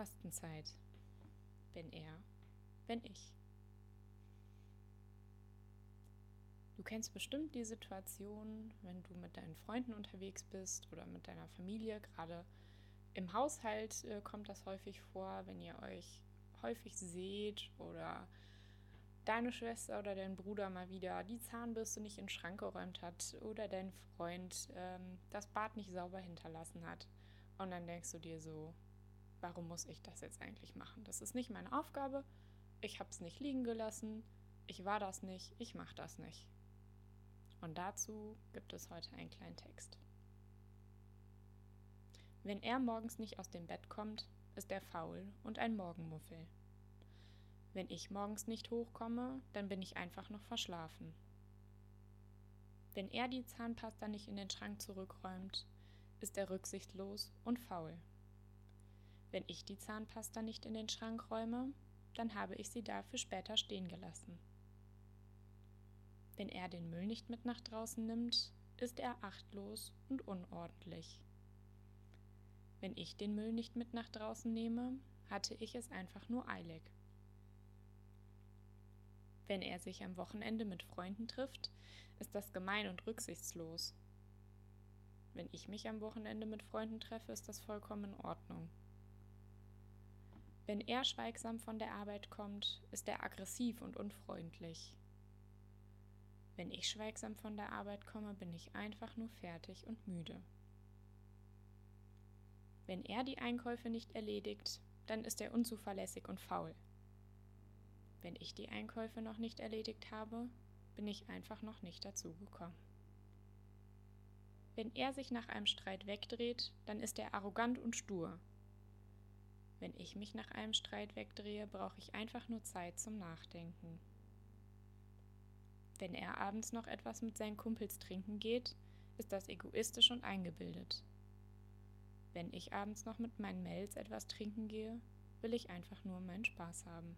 Fastenzeit. Wenn er, wenn ich. Du kennst bestimmt die Situation, wenn du mit deinen Freunden unterwegs bist oder mit deiner Familie. Gerade im Haushalt äh, kommt das häufig vor, wenn ihr euch häufig seht oder deine Schwester oder dein Bruder mal wieder die Zahnbürste nicht in den Schrank geräumt hat oder dein Freund ähm, das Bad nicht sauber hinterlassen hat. Und dann denkst du dir so, warum muss ich das jetzt eigentlich machen? Das ist nicht meine Aufgabe. Ich habe es nicht liegen gelassen. Ich war das nicht. Ich mache das nicht. Und dazu gibt es heute einen kleinen Text. Wenn er morgens nicht aus dem Bett kommt, ist er faul und ein Morgenmuffel. Wenn ich morgens nicht hochkomme, dann bin ich einfach noch verschlafen. Wenn er die Zahnpasta nicht in den Schrank zurückräumt, ist er rücksichtslos und faul. Wenn ich die Zahnpasta nicht in den Schrank räume, dann habe ich sie dafür später stehen gelassen. Wenn er den Müll nicht mit nach draußen nimmt, ist er achtlos und unordentlich. Wenn ich den Müll nicht mit nach draußen nehme, hatte ich es einfach nur eilig. Wenn er sich am Wochenende mit Freunden trifft, ist das gemein und rücksichtslos. Wenn ich mich am Wochenende mit Freunden treffe, ist das vollkommen in Ordnung. Wenn er schweigsam von der Arbeit kommt, ist er aggressiv und unfreundlich. Wenn ich schweigsam von der Arbeit komme, bin ich einfach nur fertig und müde. Wenn er die Einkäufe nicht erledigt, dann ist er unzuverlässig und faul. Wenn ich die Einkäufe noch nicht erledigt habe, bin ich einfach noch nicht dazu gekommen. Wenn er sich nach einem Streit wegdreht, dann ist er arrogant und stur. Wenn ich mich nach einem Streit wegdrehe, brauche ich einfach nur Zeit zum Nachdenken. Wenn er abends noch etwas mit seinen Kumpels trinken geht, ist das egoistisch und eingebildet. Wenn ich abends noch mit meinen Mails etwas trinken gehe, will ich einfach nur meinen Spaß haben.